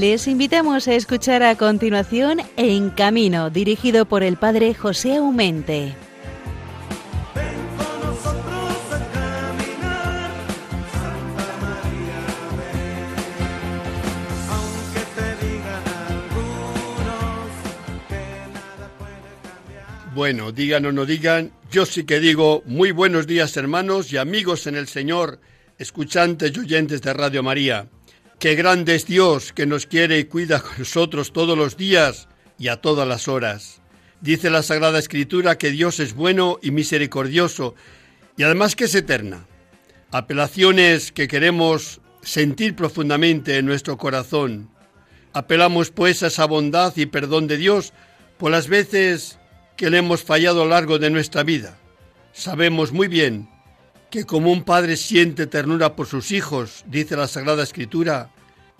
Les invitamos a escuchar a continuación En Camino, dirigido por el padre José Aumente. Bueno, digan o no digan, yo sí que digo muy buenos días hermanos y amigos en el Señor, escuchantes y oyentes de Radio María. Qué grande es Dios que nos quiere y cuida con nosotros todos los días y a todas las horas. Dice la Sagrada Escritura que Dios es bueno y misericordioso y además que es eterna. Apelaciones que queremos sentir profundamente en nuestro corazón. Apelamos pues a esa bondad y perdón de Dios por las veces que le hemos fallado a lo largo de nuestra vida. Sabemos muy bien que como un padre siente ternura por sus hijos, dice la Sagrada Escritura,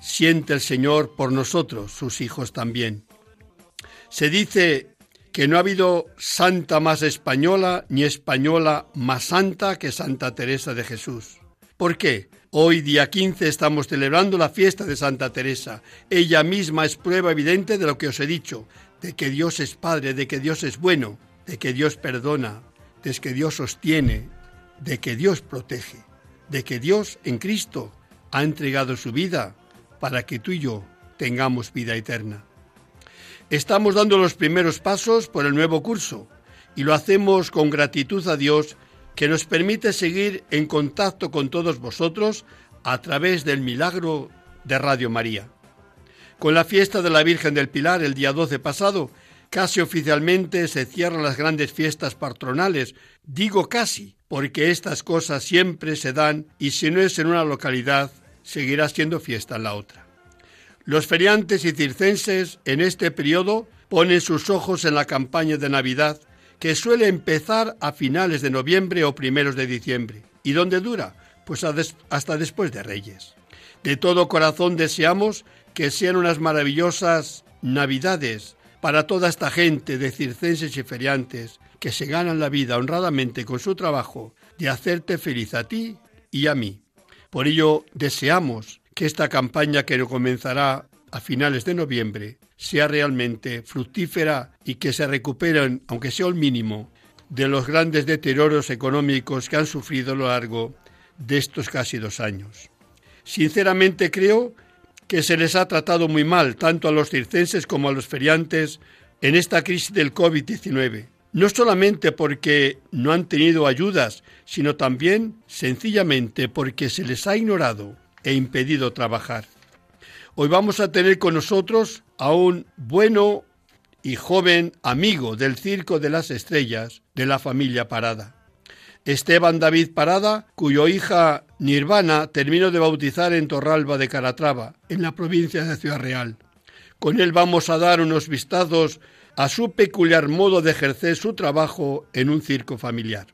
siente el Señor por nosotros, sus hijos también. Se dice que no ha habido santa más española ni española más santa que Santa Teresa de Jesús. ¿Por qué? Hoy, día 15, estamos celebrando la fiesta de Santa Teresa. Ella misma es prueba evidente de lo que os he dicho, de que Dios es Padre, de que Dios es bueno, de que Dios perdona, de que Dios sostiene, de que Dios protege, de que Dios en Cristo ha entregado su vida para que tú y yo tengamos vida eterna. Estamos dando los primeros pasos por el nuevo curso y lo hacemos con gratitud a Dios que nos permite seguir en contacto con todos vosotros a través del milagro de Radio María. Con la fiesta de la Virgen del Pilar el día 12 pasado, casi oficialmente se cierran las grandes fiestas patronales. Digo casi, porque estas cosas siempre se dan y si no es en una localidad, seguirá siendo fiesta en la otra. Los feriantes y circenses en este periodo ponen sus ojos en la campaña de Navidad, que suele empezar a finales de noviembre o primeros de diciembre. ¿Y dónde dura? Pues hasta después de Reyes. De todo corazón deseamos que sean unas maravillosas Navidades para toda esta gente de circenses y feriantes que se ganan la vida honradamente con su trabajo de hacerte feliz a ti y a mí. Por ello deseamos que esta campaña que comenzará a finales de noviembre sea realmente fructífera y que se recuperen, aunque sea el mínimo, de los grandes deterioros económicos que han sufrido a lo largo de estos casi dos años. Sinceramente creo que se les ha tratado muy mal, tanto a los circenses como a los feriantes, en esta crisis del COVID-19. No solamente porque no han tenido ayudas, sino también sencillamente porque se les ha ignorado e impedido trabajar. Hoy vamos a tener con nosotros a un bueno y joven amigo del Circo de las Estrellas de la familia Parada. Esteban David Parada, cuyo hija Nirvana terminó de bautizar en Torralba de Caratrava, en la provincia de Ciudad Real. Con él vamos a dar unos vistazos a su peculiar modo de ejercer su trabajo en un circo familiar.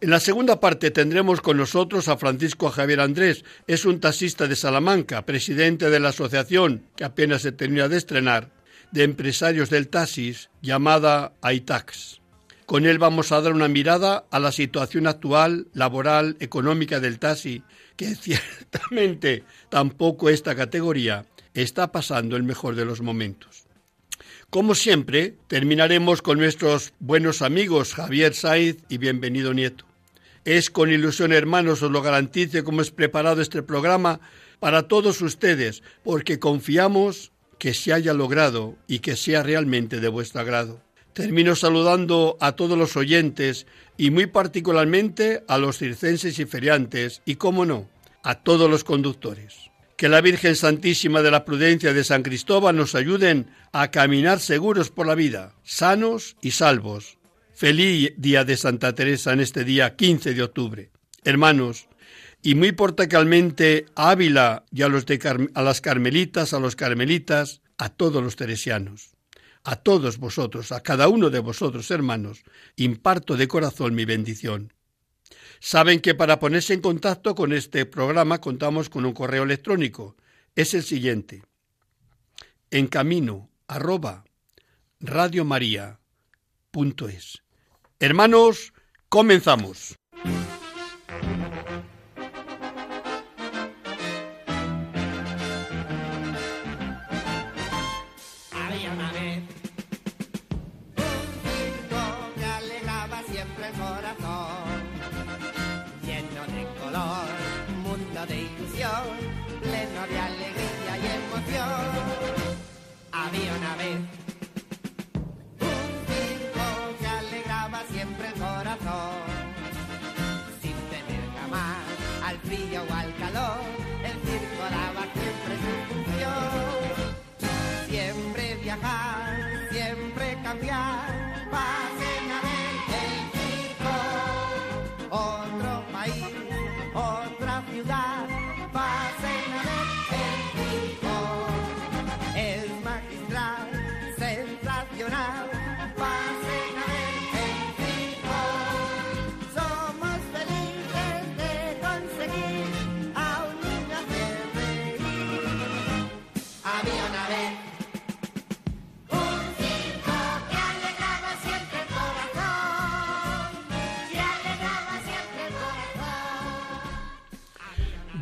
En la segunda parte tendremos con nosotros a Francisco Javier Andrés, es un taxista de Salamanca, presidente de la asociación que apenas se termina de estrenar, de empresarios del taxis, llamada AITAX. Con él vamos a dar una mirada a la situación actual, laboral, económica del taxi, que ciertamente tampoco esta categoría está pasando el mejor de los momentos. Como siempre, terminaremos con nuestros buenos amigos Javier Saiz y Bienvenido Nieto. Es con ilusión, hermanos, os lo garantizo como es preparado este programa para todos ustedes, porque confiamos que se haya logrado y que sea realmente de vuestro agrado. Termino saludando a todos los oyentes y muy particularmente a los circenses y feriantes y, cómo no, a todos los conductores. Que la Virgen Santísima de la Prudencia de San Cristóbal nos ayuden a caminar seguros por la vida, sanos y salvos. Feliz día de Santa Teresa en este día 15 de octubre. Hermanos, y muy particularmente a Ávila y a, los a las carmelitas, a los carmelitas, a todos los teresianos. A todos vosotros, a cada uno de vosotros, hermanos, imparto de corazón mi bendición. Saben que para ponerse en contacto con este programa contamos con un correo electrónico. Es el siguiente. En camino arroba radiomaria.es. Hermanos, comenzamos.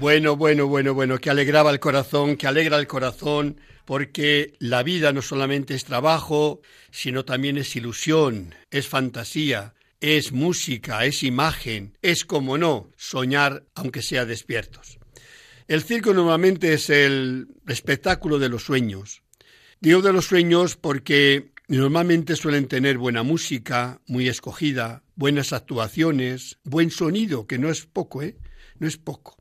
Bueno, bueno, bueno, bueno, que alegraba el corazón, que alegra el corazón, porque la vida no solamente es trabajo, sino también es ilusión, es fantasía, es música, es imagen, es, como no, soñar aunque sea despiertos. El circo normalmente es el espectáculo de los sueños. Digo de los sueños porque normalmente suelen tener buena música, muy escogida, buenas actuaciones, buen sonido, que no es poco, ¿eh? No es poco.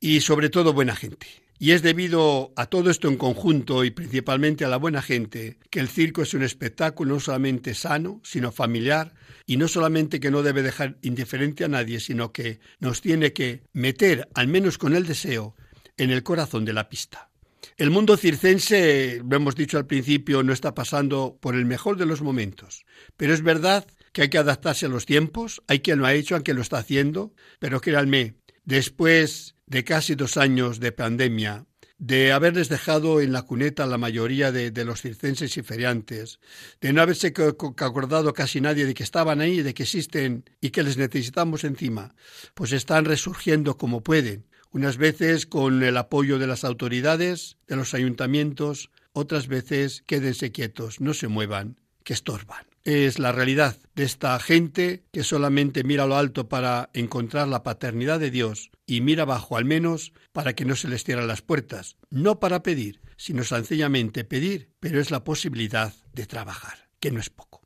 Y sobre todo buena gente. Y es debido a todo esto en conjunto y principalmente a la buena gente que el circo es un espectáculo no solamente sano, sino familiar, y no solamente que no debe dejar indiferente a nadie, sino que nos tiene que meter, al menos con el deseo, en el corazón de la pista. El mundo circense, lo hemos dicho al principio, no está pasando por el mejor de los momentos, pero es verdad que hay que adaptarse a los tiempos, hay quien lo ha hecho, aunque lo está haciendo, pero créanme, después de casi dos años de pandemia, de haberles dejado en la cuneta la mayoría de, de los circenses y feriantes, de no haberse co- co- acordado casi nadie de que estaban ahí, de que existen y que les necesitamos encima, pues están resurgiendo como pueden, unas veces con el apoyo de las autoridades, de los ayuntamientos, otras veces quédense quietos, no se muevan, que estorban. Es la realidad de esta gente que solamente mira a lo alto para encontrar la paternidad de Dios y mira abajo al menos para que no se les cierren las puertas, no para pedir, sino sencillamente pedir, pero es la posibilidad de trabajar, que no es poco.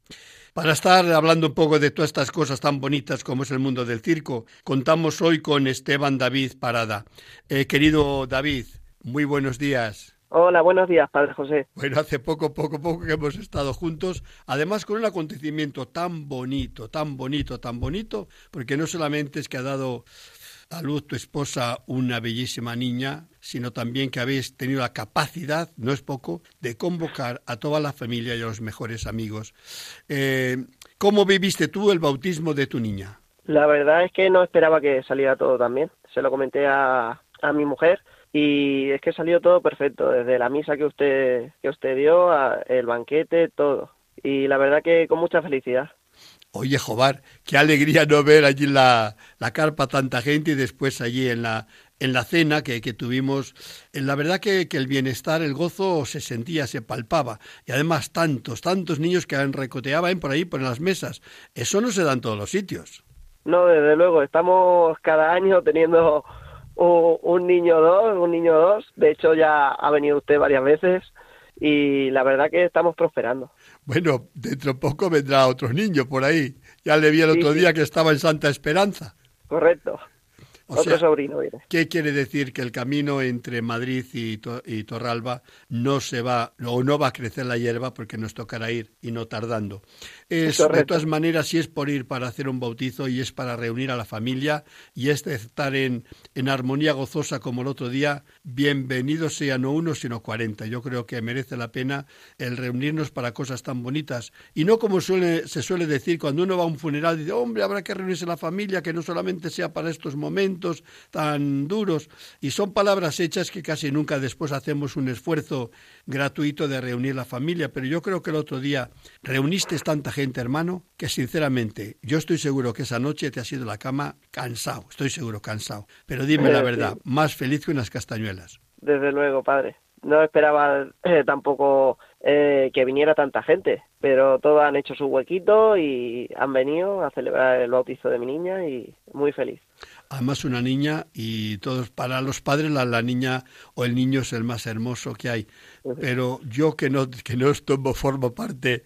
Para estar hablando un poco de todas estas cosas tan bonitas como es el mundo del circo, contamos hoy con Esteban David Parada. Eh, querido David, muy buenos días. Hola, buenos días, Padre José. Bueno, hace poco, poco, poco que hemos estado juntos, además con un acontecimiento tan bonito, tan bonito, tan bonito, porque no solamente es que ha dado a luz tu esposa una bellísima niña, sino también que habéis tenido la capacidad, no es poco, de convocar a toda la familia y a los mejores amigos. Eh, ¿Cómo viviste tú el bautismo de tu niña? La verdad es que no esperaba que saliera todo tan bien. Se lo comenté a, a mi mujer y es que salió todo perfecto, desde la misa que usted que usted dio, a el banquete, todo. Y la verdad que con mucha felicidad. Oye, Jobar, qué alegría no ver allí la, la carpa tanta gente y después allí en la, en la cena que, que tuvimos. Eh, La verdad que, que el bienestar, el gozo se sentía, se palpaba. Y además tantos, tantos niños que recoteaban por ahí, por las mesas. Eso no se da en todos los sitios. No, desde luego, estamos cada año teniendo un, un niño dos, un niño dos. De hecho, ya ha venido usted varias veces y la verdad que estamos prosperando. Bueno, dentro de poco vendrá otro niño por ahí. Ya le vi el Sí, otro sí. día que estaba en Santa Esperanza. Correcto. O Otro sea, sobrino viene. ¿Qué quiere decir? Que el camino entre Madrid y, To- y Torralba no se va, o no va a crecer la hierba porque nos tocará ir y no tardando. Es, de todas maneras, si es por ir para hacer un bautizo y es para reunir a la familia y es de estar en, en armonía gozosa como el otro día, bienvenidos sean no uno sino cuarenta. Yo creo que merece la pena el reunirnos para cosas tan bonitas y no como suele, se suele decir cuando uno va a un funeral, dice, hombre, habrá que reunirse la familia, que no solamente sea para estos momentos tan duros. Y son palabras hechas que casi nunca después hacemos un esfuerzo gratuito de reunir la familia. Pero yo creo que el otro día reuniste tanta gente, hermano, que sinceramente yo estoy seguro que esa noche te has ido a la cama cansado, estoy seguro cansado. Pero dime la Sí. verdad, más feliz que unas castañuelas. Desde luego, padre. no esperaba eh, tampoco eh, que viniera tanta gente, pero todos han hecho su huequito y han venido a celebrar el bautizo de mi niña y muy feliz. Además una niña y todos para los padres la, la niña o el niño es el más hermoso que hay. Pero yo que no que no tomo formo parte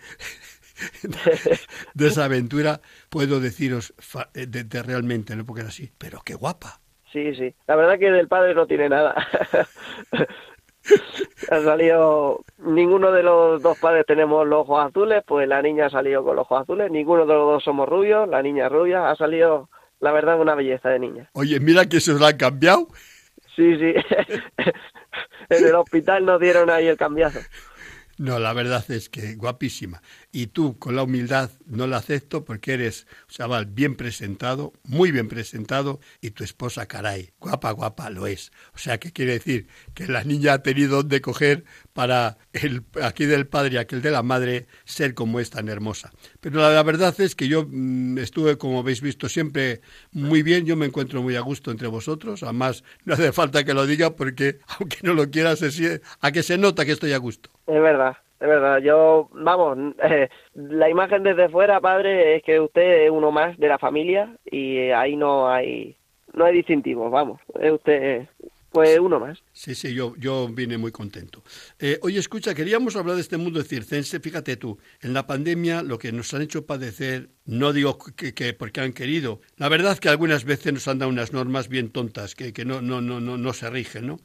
de esa aventura puedo deciros de, de realmente no porque era así, pero qué guapa. Sí, sí. La verdad que del padre no tiene nada. ha salido ninguno de los dos padres tenemos los ojos azules pues la niña ha salido con los ojos azules ninguno de los dos somos rubios la niña rubia ha salido la verdad una belleza de niña oye mira que se os la han cambiado sí sí en el hospital nos dieron ahí el cambiazo no, la verdad es que guapísima. Y tú, con la humildad, no la acepto porque eres chaval bien presentado, muy bien presentado, y tu esposa, caray, guapa, guapa, lo es. O sea, que quiere decir que la niña ha tenido donde coger para el aquí del padre y aquel de la madre ser como es tan hermosa. Pero la, verdad es que yo mmm, estuve, como habéis visto, siempre muy bien. Yo me encuentro muy a gusto entre vosotros. Además, no hace falta que lo diga porque, aunque no lo quieras, a que se nota que estoy a gusto. Es verdad, es verdad. Yo, vamos, eh, la imagen desde fuera, padre, es que usted es uno más de la familia y ahí no hay no hay distintivos, vamos. Es usted pues uno más. Sí, sí, yo, yo vine muy contento. Eh, oye, escucha, queríamos hablar de este mundo circense. Fíjate tú, en la pandemia lo que nos han hecho padecer, no digo que, que porque han querido, la verdad que algunas veces nos han dado unas normas bien tontas que, que no, no, no, no, no se rigen, ¿no?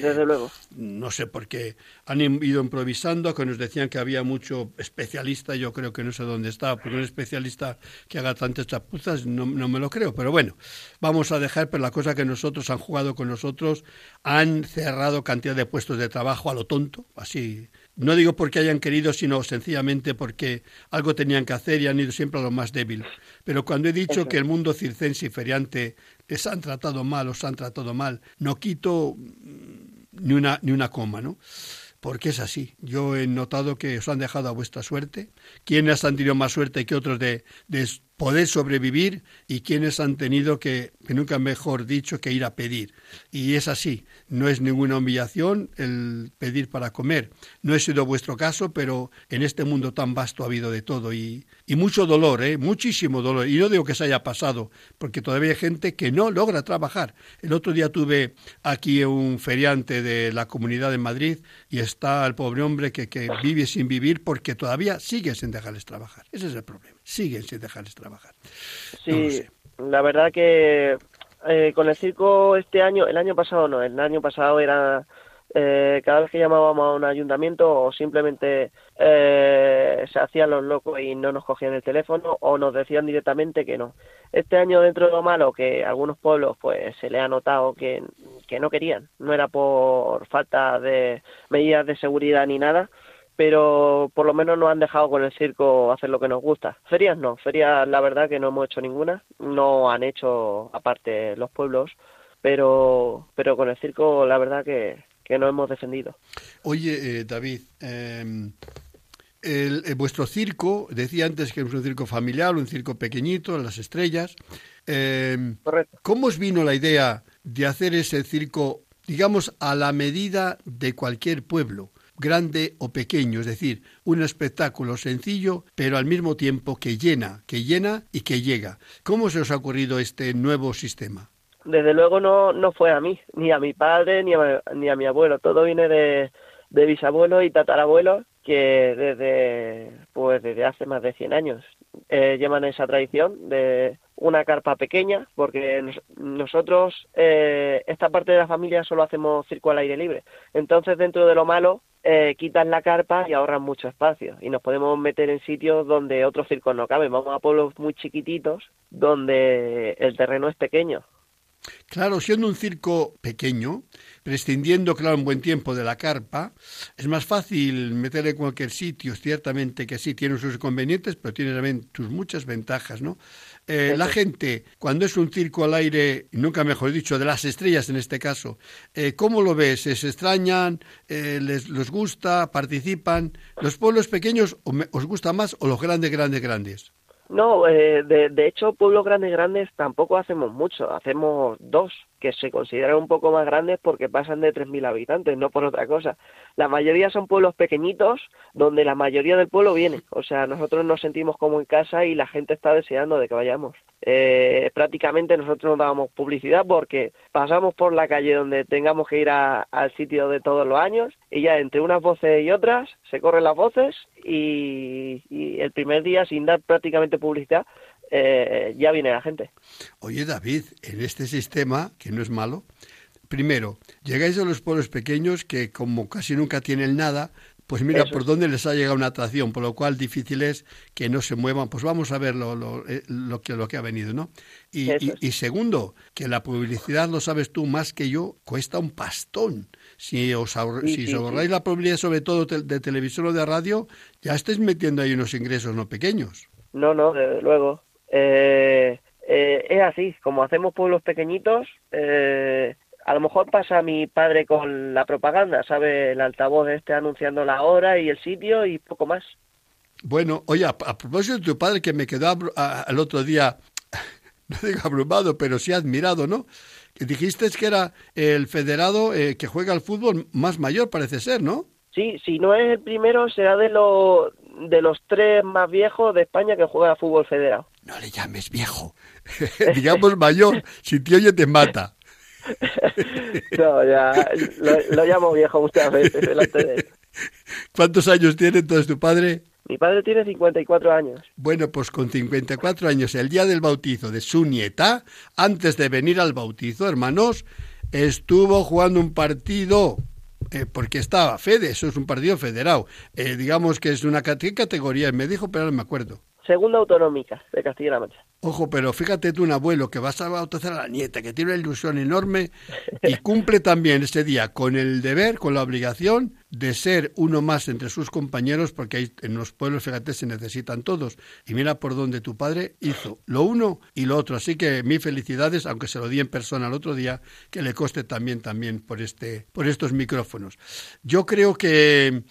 Desde luego. No sé por qué han ido improvisando, que nos decían que había mucho especialista, yo creo que no sé dónde estaba, porque un especialista que haga tantas chapuzas no, no me lo creo, pero bueno, vamos a dejar, pero la cosa que nosotros han jugado con nosotros, han cerrado cantidad de puestos de trabajo a lo tonto, así no digo porque hayan querido, sino sencillamente porque algo tenían que hacer y han ido siempre a lo más débil. Pero cuando he dicho Eso. que el mundo circense y feriante les han tratado mal, os han tratado mal, no quito ni una, ni una coma, ¿no? Porque es así. Yo he notado que os han dejado a vuestra suerte. ¿Quiénes han tenido más suerte que otros de, de poder sobrevivir y quienes han tenido que, que nunca mejor dicho, que ir a pedir. Y es así, no es ninguna humillación el pedir para comer. No he sido vuestro caso, pero en este mundo tan vasto ha habido de todo y, y mucho dolor, ¿eh? muchísimo dolor. Y no digo que se haya pasado, porque todavía hay gente que no logra trabajar. El otro día tuve aquí un feriante de la comunidad de Madrid y está el pobre hombre que, que vive sin vivir porque todavía sigue sin dejarles trabajar. Ese es el problema. Siguen sin dejarles trabajar. Sí, no sé. la verdad que eh, con el circo este año, el año pasado no, el año pasado era eh, cada vez que llamábamos a un ayuntamiento o simplemente eh, se hacían los locos y no nos cogían el teléfono o nos decían directamente que no. Este año dentro de lo malo que algunos pueblos pues se le ha notado que, que no querían, no era por falta de medidas de seguridad ni nada, pero por lo menos nos han dejado con el circo hacer lo que nos gusta. Ferias no, ferias la verdad que no hemos hecho ninguna, no han hecho aparte los pueblos, pero, pero con el circo la verdad que, que nos hemos defendido. Oye, eh, David, eh, el, el, vuestro circo, decía antes que es un circo familiar, un circo pequeñito, en las estrellas. Eh, Correcto. ¿Cómo os vino la idea de hacer ese circo, digamos, a la medida de cualquier pueblo? Grande o pequeño, es decir, un espectáculo sencillo, pero al mismo tiempo que llena, que llena y que llega. ¿Cómo se os ha ocurrido este nuevo sistema? Desde luego no, no fue a mí, ni a mi padre, ni a, ni a mi abuelo. Todo viene de, de bisabuelos y tatarabuelos que desde, pues desde hace más de 100 años eh, llevan esa tradición de una carpa pequeña, porque nos, nosotros, eh, esta parte de la familia solo hacemos circo al aire libre. Entonces, dentro de lo malo, eh, quitan la carpa y ahorran mucho espacio. Y nos podemos meter en sitios donde otros circos no caben. Vamos a pueblos muy chiquititos donde el terreno es pequeño. Claro, siendo un circo pequeño, prescindiendo, claro, en buen tiempo de la carpa, es más fácil meter en cualquier sitio, ciertamente que sí, tiene sus inconvenientes, pero tiene también sus muchas ventajas, ¿no? Eh, la gente, cuando es un circo al aire, nunca mejor dicho, de las estrellas en este caso, eh, ¿cómo lo ves? ¿Se extrañan? Eh, les, ¿Les gusta? ¿Participan? ¿Los pueblos pequeños os gusta más o los grandes, grandes, grandes? No, eh, de, de, hecho, pueblos grandes, grandes tampoco hacemos mucho, hacemos dos, que se consideran un poco más grandes porque pasan de 3.000 habitantes, no por otra cosa. La mayoría son pueblos pequeñitos donde la mayoría del pueblo viene. O sea, nosotros nos sentimos como en casa y la gente está deseando de que vayamos. Eh, prácticamente nosotros nos damos publicidad porque pasamos por la calle donde tengamos que ir al sitio de todos los años y ya entre unas voces y otras se corren las voces y, y el primer día sin dar prácticamente publicidad eh, ya viene la gente. Oye, David, en este sistema, que no es malo, primero, llegáis a los pueblos pequeños que como casi nunca tienen nada, pues mira por dónde les ha llegado una atracción, por lo cual difícil es que no se muevan. Pues vamos a ver lo, lo, eh, que, lo que ha venido, ¿no? Y, y, segundo, que la publicidad, lo sabes tú más que yo, cuesta un pastón. Si os, si ahorráis la publicidad, sobre todo de televisión o de radio, ya estáis metiendo ahí unos ingresos no pequeños. No, no, desde luego. Eh, eh, es así, como hacemos pueblos pequeñitos, eh, a lo mejor pasa mi padre con la propaganda, ¿sabe? El altavoz este anunciando la hora y el sitio y poco más. Bueno, oye, a, propósito de tu padre que me quedó el otro día, no digo abrumado, pero sí admirado, ¿no? Que dijiste que era el federado que juega al fútbol más mayor, parece ser, ¿no? Sí, si no es el primero, será de, lo, de los tres más viejos de España que juega al fútbol federado. No le llames viejo, digamos mayor, si te oye te mata. no, ya lo, llamo viejo muchas veces delante de él. ¿Cuántos años tiene entonces tu padre? Mi padre tiene 54 años. Bueno, pues con 54 años, el día del bautizo de su nieta, antes de venir al bautizo, hermanos, estuvo jugando un partido eh, porque estaba Fede, eso es un partido federado. Eh, digamos que es una categoría, me dijo, pero no me acuerdo segunda autonómica de Castilla-La Mancha. Ojo, pero fíjate tú, un abuelo que vas a bautizar a la nieta, que tiene una ilusión enorme y cumple también ese día con el deber, con la obligación de ser uno más entre sus compañeros, porque hay, en los pueblos, fíjate, se necesitan todos. Y mira por donde tu padre hizo lo uno y lo otro. Así que mis felicidades, aunque se lo di en persona el otro día, que le coste también, también por, este, por estos micrófonos. Yo creo que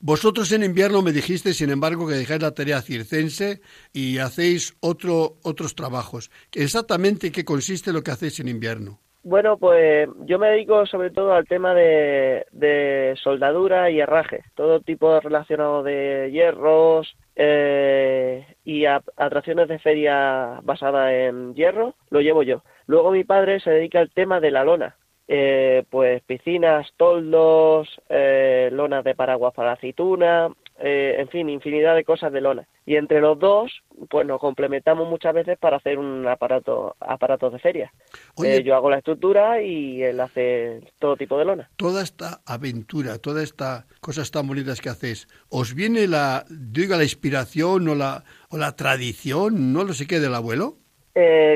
vosotros en invierno me dijiste, sin embargo, que dejáis la tarea circense y hacéis otro, otros trabajos. ¿Exactamente qué consiste lo que hacéis en invierno? Bueno, pues yo me dedico sobre todo al tema de, soldadura y herraje, todo tipo relacionado de hierros eh, y atracciones de feria basada en hierro, lo llevo yo. Luego mi padre se dedica al tema de la lona, eh, pues piscinas, toldos, eh, lonas de paraguas para aceituna, eh, en fin, infinidad de cosas de lona. Y entre los dos, pues nos complementamos muchas veces para hacer un aparato, aparatos de feria. yo hago la estructura y él hace todo tipo de lona. Toda esta aventura, toda esta cosas tan bonitas que hacéis, ¿os viene la, diga, la inspiración o la, o la tradición, no lo sé qué, del abuelo?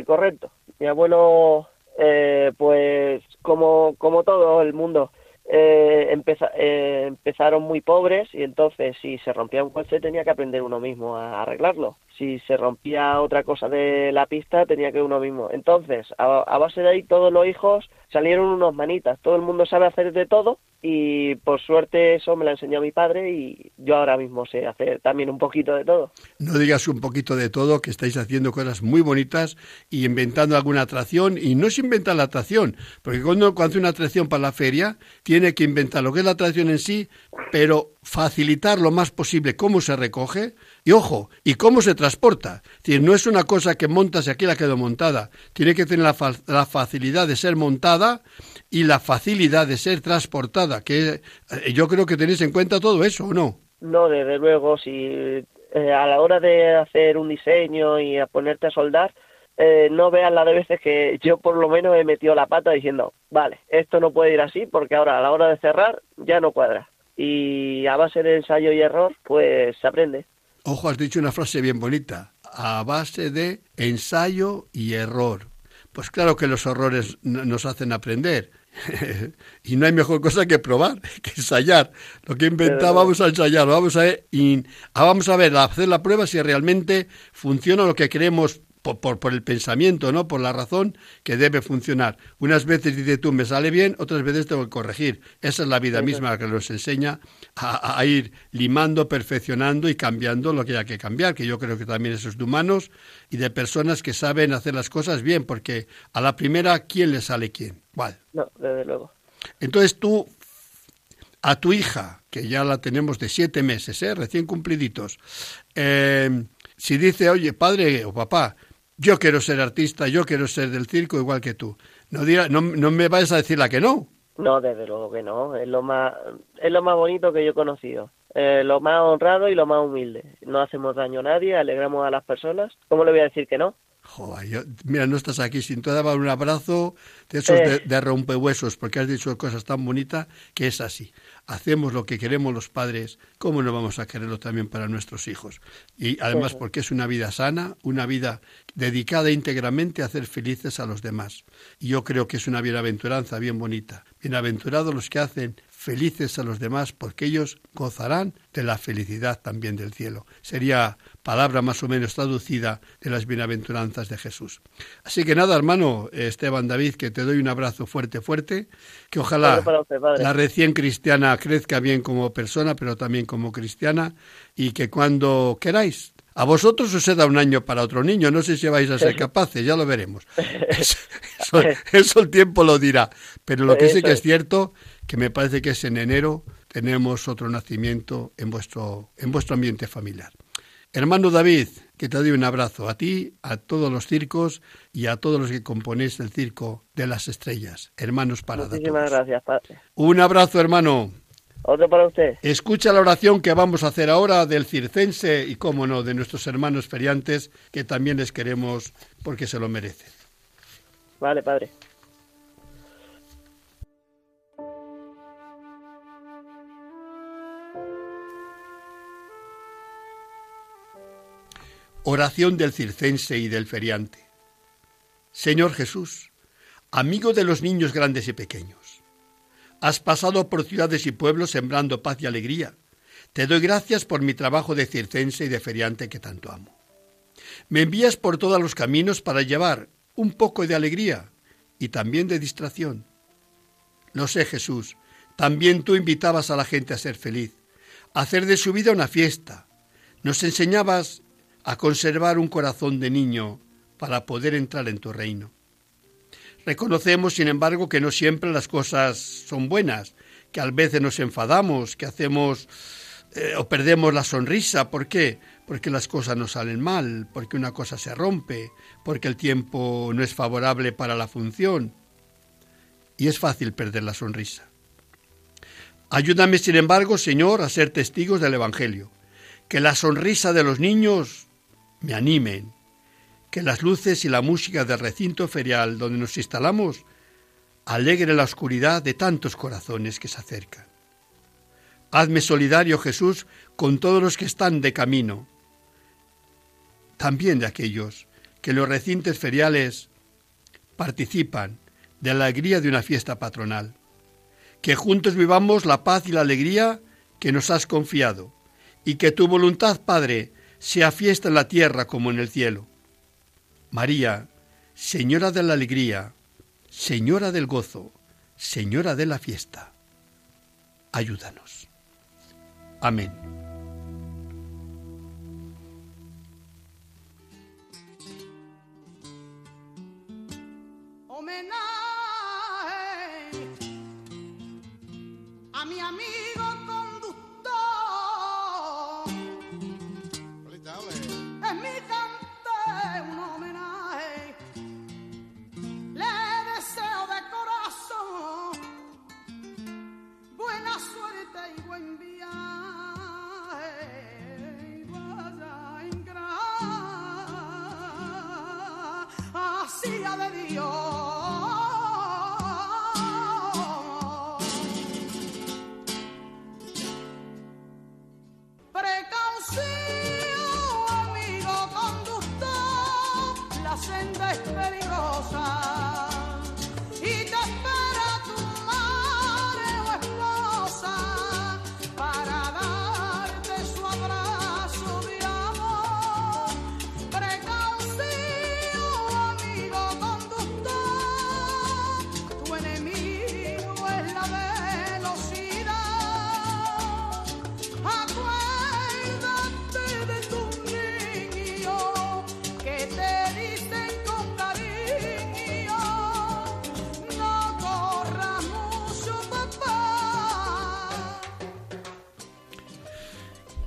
correcto. Mi abuelo eh, pues como, como todo el mundo, eh, eh, empezaron muy pobres y entonces si se rompía un coche tenía que aprender uno mismo a arreglarlo. Si se rompía otra cosa de la pista tenía que uno mismo. Entonces, a base de ahí todos los hijos salieron unos manitas. Todo el mundo sabe hacer de todo y por suerte eso me lo enseñó mi padre y yo ahora mismo sé hacer también un poquito de todo. No digas un poquito de todo, que estáis haciendo cosas muy bonitas y inventando alguna atracción y no se inventa la atracción, porque cuando, cuando hace una atracción para la feria tiene que inventar lo que es la atracción en sí, pero facilitar lo más posible cómo se recoge y ojo, y cómo se transporta. No es una cosa que montas y aquí la quedó montada, tiene que tener la, la facilidad de ser montada y la facilidad de ser transportada, que eh, yo creo que tenéis en cuenta todo eso, ¿o no? No, desde luego, si eh, a la hora de hacer un diseño y a ponerte a soldar, eh, no veas la de veces que yo por lo menos he metido la pata diciendo, vale, esto no puede ir así porque ahora a la hora de cerrar ya no cuadra. Y a base de ensayo y error, pues se aprende. Ojo, has dicho una frase bien bonita, a base de ensayo y error. Pues claro que los horrores nos hacen aprender. y no hay mejor cosa que probar, que ensayar. Lo que inventamos vamos a ensayar, vamos a, ver, y, vamos a ver, a hacer la prueba si realmente funciona lo que queremos por, por, por, el pensamiento, ¿no? Por la razón que debe funcionar. Unas veces dice tú, me sale bien, otras veces tengo que corregir. Esa es la vida misma que nos enseña a, a, ir limando, perfeccionando y cambiando lo que haya que cambiar, que yo creo que también eso es de humanos y de personas que saben hacer las cosas bien, porque a la primera, ¿quién le sale quién? ¿Cuál? No, desde luego. Entonces tú, a tu hija, que ya la tenemos de siete meses, ¿eh? recién cumpliditos, eh, si dice, oye, padre o papá, yo quiero ser artista, yo quiero ser del circo igual que tú, no, diga, no, no me vayas a decir la que no. No, desde luego que no. Es lo más, es lo más bonito que yo he conocido. Eh, lo más honrado y lo más humilde. No hacemos daño a nadie, alegramos a las personas. ¿Cómo le voy a decir que no? Joder, yo, mira, no estás aquí sin te daba un abrazo de esos de, de rompehuesos, porque has dicho cosas tan bonitas que es así. Hacemos lo que queremos los padres, ¿cómo no vamos a quererlo también para nuestros hijos? Y además porque es una vida sana, una vida dedicada íntegramente a hacer felices a los demás. Y yo creo que es una bienaventuranza bien bonita. Bienaventurados los que hacen felices a los demás, porque ellos gozarán de la felicidad también del cielo. Sería palabra más o menos traducida de las bienaventuranzas de Jesús. Así que nada, hermano Esteban David, que te doy un abrazo fuerte, fuerte, que ojalá usted, la recién cristiana crezca bien como persona, pero también como cristiana, y que cuando queráis a vosotros os he dado un año para otro niño, no sé si vais a ser capaces, ya lo veremos. Eso, eso, el tiempo lo dirá. Pero lo que sí que es cierto, que me parece que es en enero, tenemos otro nacimiento en vuestro, en vuestro ambiente familiar. Hermano David, que te doy un abrazo a ti, a todos los circos y a todos los que componéis el circo de las estrellas. Hermanos para Muchísimas gracias, padre. Un abrazo, hermano. Otro para usted. Escucha la oración que vamos a hacer ahora del circense y, cómo no, de nuestros hermanos feriantes, que también les queremos porque se lo merecen. Vale, padre. Oración del circense y del feriante. Señor Jesús, amigo de los niños grandes y pequeños, has pasado por ciudades y pueblos sembrando paz y alegría. Te doy gracias por mi trabajo de circense y de feriante que tanto amo. Me envías por todos los caminos para llevar un poco de alegría y también de distracción. Lo sé, Jesús, también tú invitabas a la gente a ser feliz, a hacer de su vida una fiesta. Nos enseñabas a conservar un corazón de niño para poder entrar en tu reino. Reconocemos, sin embargo, que no siempre las cosas son buenas, que a veces nos enfadamos, que hacemos eh, o perdemos la sonrisa. ¿Por qué? Porque las cosas nos salen mal, porque una cosa se rompe, porque el tiempo no es favorable para la función. Y es fácil perder la sonrisa. Ayúdame, sin embargo, Señor, a ser testigos del Evangelio. Que la sonrisa de los niños me animen, que las luces y la música del recinto ferial donde nos instalamos alegre la oscuridad de tantos corazones que se acercan. Hazme solidario, Jesús, con todos los que están de camino, también de aquellos que en los recintos feriales participan de la alegría de una fiesta patronal. Que juntos vivamos la paz y la alegría que nos has confiado, y que tu voluntad, Padre, sea fiesta en la tierra como en el cielo. María, Señora de la alegría, Señora del gozo, Señora de la fiesta, ayúdanos. Amén.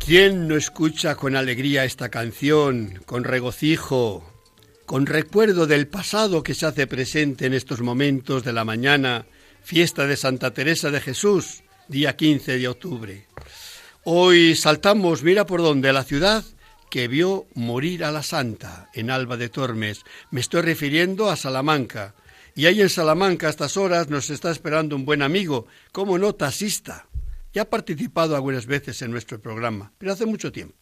¿Quién no escucha con alegría esta canción, con regocijo, con recuerdo del pasado que se hace presente en estos momentos de la mañana, fiesta de Santa Teresa de Jesús, día 15 de octubre? Hoy saltamos, mira por dónde, la ciudad que vio morir a la santa en Alba de Tormes. Me estoy refiriendo a Salamanca. Y ahí en Salamanca a estas horas nos está esperando un buen amigo, como no taxista. Ya ha participado algunas veces en nuestro programa, pero hace mucho tiempo.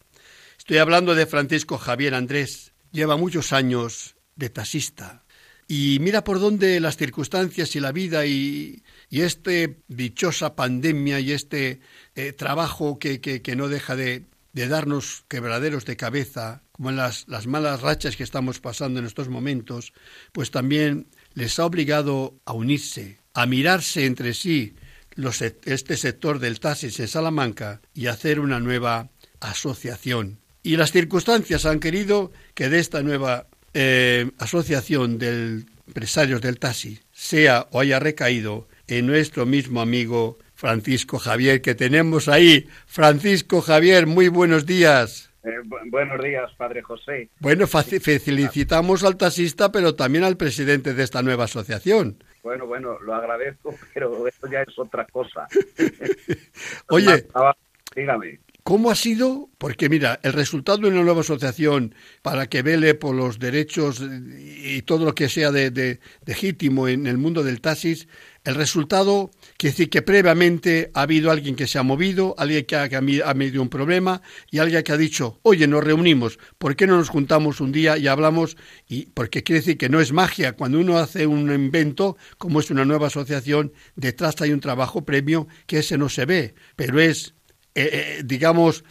Estoy hablando de Francisco Javier Andrés. Lleva muchos años de taxista. Y mira por dónde las circunstancias y la vida y, y esta dichosa pandemia y este eh, trabajo que, que, no deja de, darnos quebraderos de cabeza, como en las, las malas rachas que estamos pasando en estos momentos, pues también les ha obligado a unirse, a mirarse entre sí los, este sector del taxis en Salamanca y hacer una nueva asociación. Y las circunstancias han querido que de esta nueva eh, asociación de empresarios del taxi sea o haya recaído en nuestro mismo amigo Francisco Javier que tenemos ahí. Francisco Javier, muy buenos días. Eh, buenos días, padre José. Bueno, felicitamos al taxista, pero también al presidente de esta nueva asociación. Bueno, bueno, lo agradezco, pero esto ya es otra cosa. Oye, dígame. ¿Cómo ha sido? Porque mira, el resultado de una nueva asociación para que vele por los derechos y todo lo que sea de, legítimo en el mundo del taxis, el resultado quiere decir que previamente ha habido alguien que se ha movido, alguien que ha, que medido un problema y alguien que ha dicho, oye, nos reunimos, ¿por qué no nos juntamos un día y hablamos? Y porque quiere decir que no es magia. Cuando uno hace un invento, como es una nueva asociación, detrás hay un trabajo previo que ese no se ve, pero es eh, eh, digamos,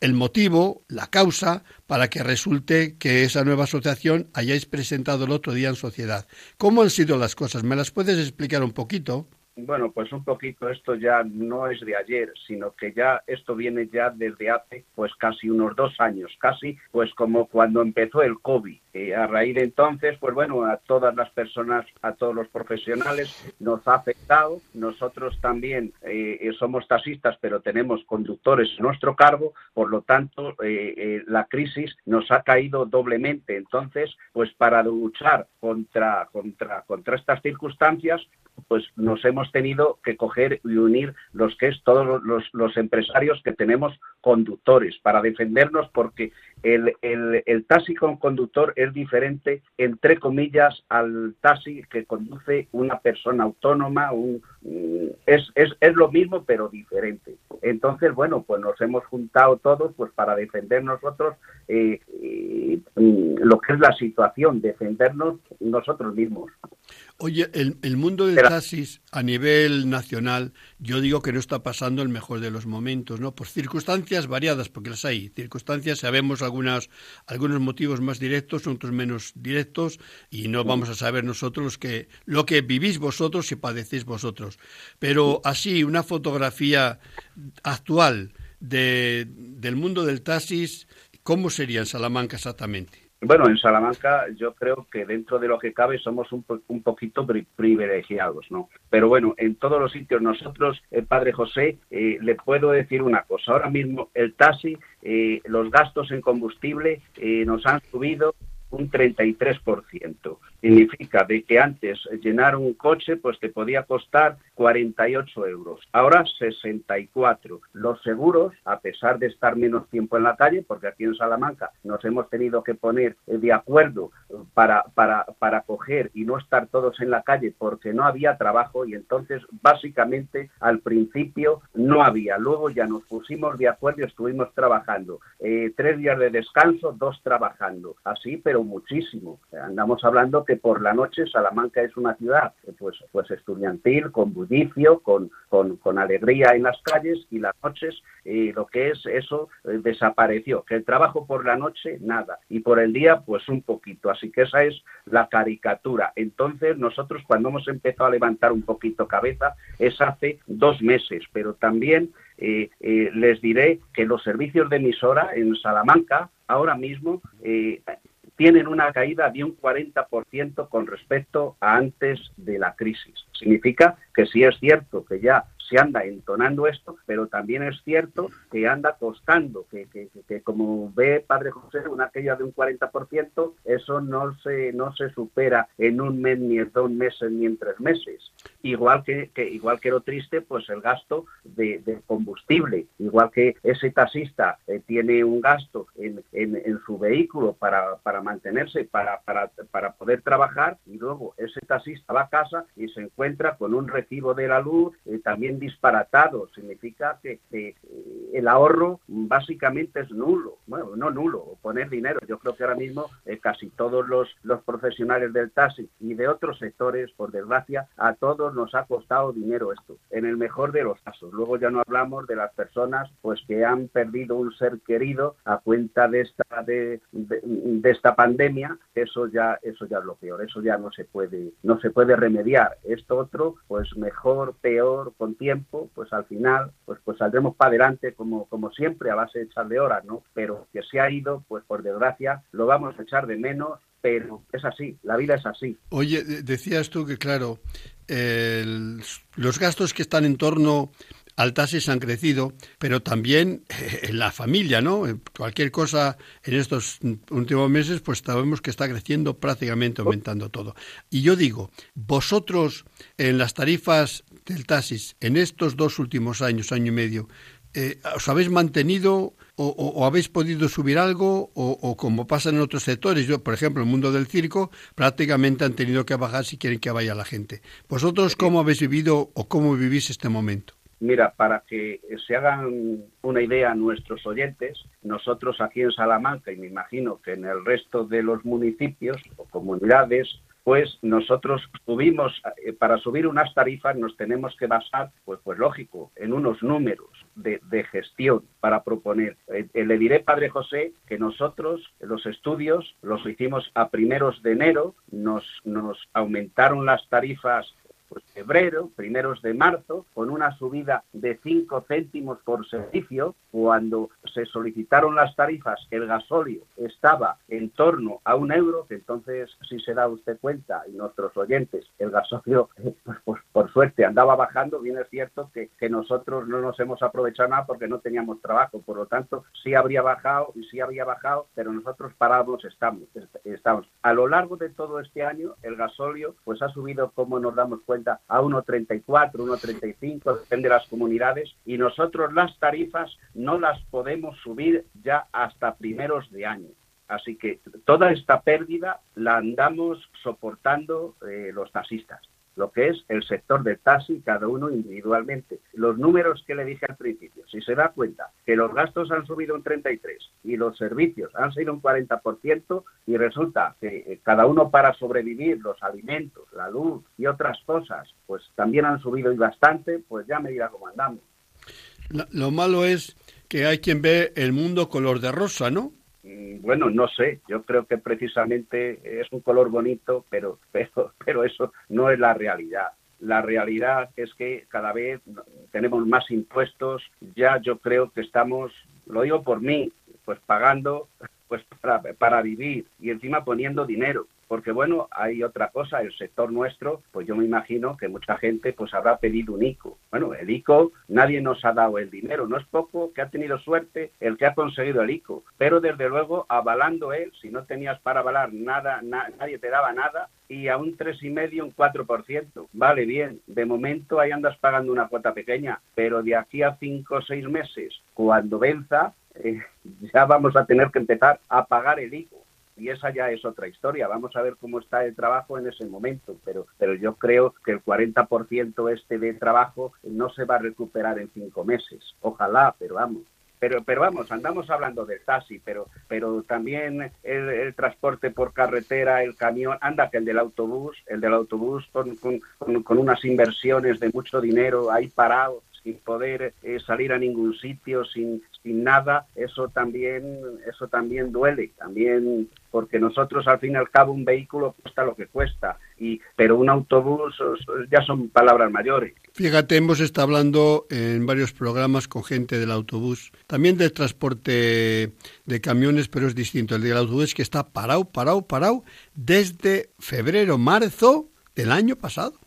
el motivo, la causa, para que resulte que esa nueva asociación hayáis presentado el otro día en sociedad. ¿Cómo han sido las cosas? ¿Me las puedes explicar un poquito? Bueno, pues un poquito esto ya no es de ayer, sino que ya esto viene ya desde hace pues casi unos dos años, casi pues como cuando empezó el COVID. Y a raíz de entonces, pues bueno, a todas las personas, a todos los profesionales nos ha afectado. Nosotros también eh, eh, somos taxistas, pero tenemos conductores a nuestro cargo, por lo tanto eh, la crisis nos ha caído doblemente. Entonces, pues para luchar contra, contra, contra estas circunstancias, pues nos hemos tenido que coger y unir los que es todos los, empresarios que tenemos conductores para defendernos porque el, el, taxi con conductor es diferente, entre comillas, al taxi que conduce una persona autónoma, un, es, es, es, lo mismo pero diferente. Entonces, bueno, pues nos hemos juntado todos pues para defender nosotros eh, lo que es la situación, defendernos nosotros mismos. Oye, el, el mundo del taxis a nivel nacional, yo digo que no está pasando el mejor de los momentos, ¿no? Por circunstancias variadas, porque las hay. Circunstancias, sabemos algunas, algunos motivos más directos, otros menos directos, y no vamos a saber nosotros que, lo que vivís vosotros y padecéis vosotros. Pero así, una fotografía actual de, del mundo del taxis, ¿cómo sería en Salamanca exactamente? Bueno, en Salamanca yo creo que dentro de lo que cabe somos un, poquito privilegiados, ¿no? Pero bueno, en todos los sitios nosotros, el padre José, eh, le puedo decir una cosa. Ahora mismo el taxi, eh, los gastos en combustible eh, nos han subido un 33%. Significa de que antes llenar un coche pues te podía costar 48 euros, ahora 64. Los seguros, a pesar de estar menos tiempo en la calle, porque aquí en Salamanca nos hemos tenido que poner de acuerdo para, para, para coger y no estar todos en la calle porque no había trabajo y entonces básicamente al principio no había. Luego ya nos pusimos de acuerdo y estuvimos trabajando. Eh, tres días de descanso, dos trabajando. Así, pero muchísimo. Andamos hablando que por la noche Salamanca es una ciudad pues, pues estudiantil, con bullicio, con, con, alegría en las calles y las noches eh, lo que es eso eh, desapareció. Que el trabajo por la noche, nada. Y por el día, pues un poquito. Así que esa es la caricatura. Entonces nosotros cuando hemos empezado a levantar un poquito cabeza es hace dos meses, pero también eh, les diré que los servicios de emisora en Salamanca ahora mismo tienen una caída de un 40% con respecto a antes de la crisis. Significa que sí es cierto que ya se anda entonando esto, pero también es cierto que anda costando, que, que, que como ve Padre José, una aquella de un 40%, eso no se, no se supera en un mes, ni en dos meses, ni en tres meses. Igual que, que igual que lo triste, pues el gasto de, de combustible, igual que ese taxista eh, tiene un gasto en, en, en su vehículo para, para mantenerse, para, para, para poder trabajar, y luego ese taxista va a casa y se encuentra con un recibo de la luz eh, también disparatado. Significa que, eh, el ahorro básicamente es nulo. Bueno, no nulo, poner dinero. Yo creo que ahora mismo eh, casi todos los, los profesionales del taxi y de otros sectores, por desgracia, a todos nos ha costado dinero esto, en el mejor de los casos. Luego ya no hablamos de las personas pues que han perdido un ser querido a cuenta de esta de, de, esta pandemia, eso ya eso ya es lo peor, eso ya no se puede no se puede remediar. Esto otro, pues mejor, peor, tiempo, pues al final pues pues saldremos para adelante como como siempre a base de echarle horas, ¿no? Pero que se ha ido, pues por desgracia, lo vamos a echar de menos pero es así, la vida es así. Oye, decías tú que, claro, los gastos que están en torno al taxis han crecido, pero también en la familia, ¿no? Cualquier cosa en estos últimos meses, pues sabemos que está creciendo prácticamente aumentando todo. Y yo digo, vosotros en las tarifas del taxis, en estos dos últimos años, año y medio, eh, ¿os habéis mantenido o, habéis podido subir algo o, o, como pasa en otros sectores? Yo, por ejemplo, el mundo del circo prácticamente han tenido que bajar si quieren que vaya la gente. ¿Vosotros cómo habéis vivido o cómo vivís este momento? Mira, para que se hagan una idea nuestros oyentes, nosotros aquí en Salamanca y me imagino que en el resto de los municipios o comunidades pues nosotros subimos, eh, para subir unas tarifas nos tenemos que basar, pues, pues lógico, en unos números de, gestión para proponer. Eh, eh, le diré, Padre José, que nosotros los estudios los hicimos a primeros de enero, nos, nos aumentaron las tarifas pues febrero, primeros de marzo, con una subida de 5 céntimos por servicio, cuando se solicitaron las tarifas, el gasóleo estaba en torno a un euro, que entonces, si se da usted cuenta, y nuestros oyentes, el gasóleo, pues, pues por suerte, andaba bajando, bien es cierto que, nosotros no nos hemos aprovechado nada porque no teníamos trabajo, por lo tanto, sí habría bajado y sí habría bajado, pero nosotros parados estamos, estamos. A lo largo de todo este año, el gasóleo, pues ha subido, como nos damos cuenta, a 1,34, 1,35, depende de las comunidades, y nosotros las tarifas no las podemos subir ya hasta primeros de año. Así que toda esta pérdida la andamos soportando eh, los taxistas lo que es el sector del taxi, cada uno individualmente. Los números que le dije al principio, si se da cuenta que los gastos han subido un 33 y los servicios han sido un 40% y resulta que eh, cada uno para sobrevivir, los alimentos, la luz y otras cosas, pues también han subido y bastante, pues ya me dirá cómo andamos. Lo malo es que hay quien ve el mundo color de rosa, ¿no? Bueno, no sé, yo creo que precisamente es un color bonito, pero, pero, pero eso no es la realidad. La realidad es que cada vez tenemos más impuestos, ya yo creo que estamos, lo digo por mí, pues pagando pues para, para vivir y encima poniendo dinero porque bueno, hay otra cosa, el sector nuestro, pues yo me imagino que mucha gente pues habrá pedido un ICO. Bueno, el ICO nadie nos ha dado el dinero, no es poco que ha tenido suerte el que ha conseguido el ICO, pero desde luego avalando él, si no tenías para avalar nada, na, nadie te daba nada, y a un tres y medio, un 4%. Vale, bien, de momento ahí andas pagando una cuota pequeña, pero de aquí a cinco o seis meses, cuando venza, eh, ya vamos a tener que empezar a pagar el ICO y esa ya es otra historia. Vamos a ver cómo está el trabajo en ese momento, pero, pero yo creo que el 40% este de trabajo no se va a recuperar en cinco meses. Ojalá, pero vamos. Pero, pero vamos, andamos hablando del taxi, pero, pero también el, transporte por carretera, el camión, anda que el del autobús, el del autobús con, con, con unas inversiones de mucho dinero ahí parado, sin poder eh, salir a ningún sitio, sin, sin nada, eso también, eso también duele, también porque nosotros al fin y al cabo un vehículo cuesta lo que cuesta, y, pero un autobús ya son palabras mayores. Fíjate, hemos estado hablando en varios programas con gente del autobús, también del transporte de camiones, pero es distinto. El del autobús que está parado, parado, parado desde febrero, marzo del año pasado.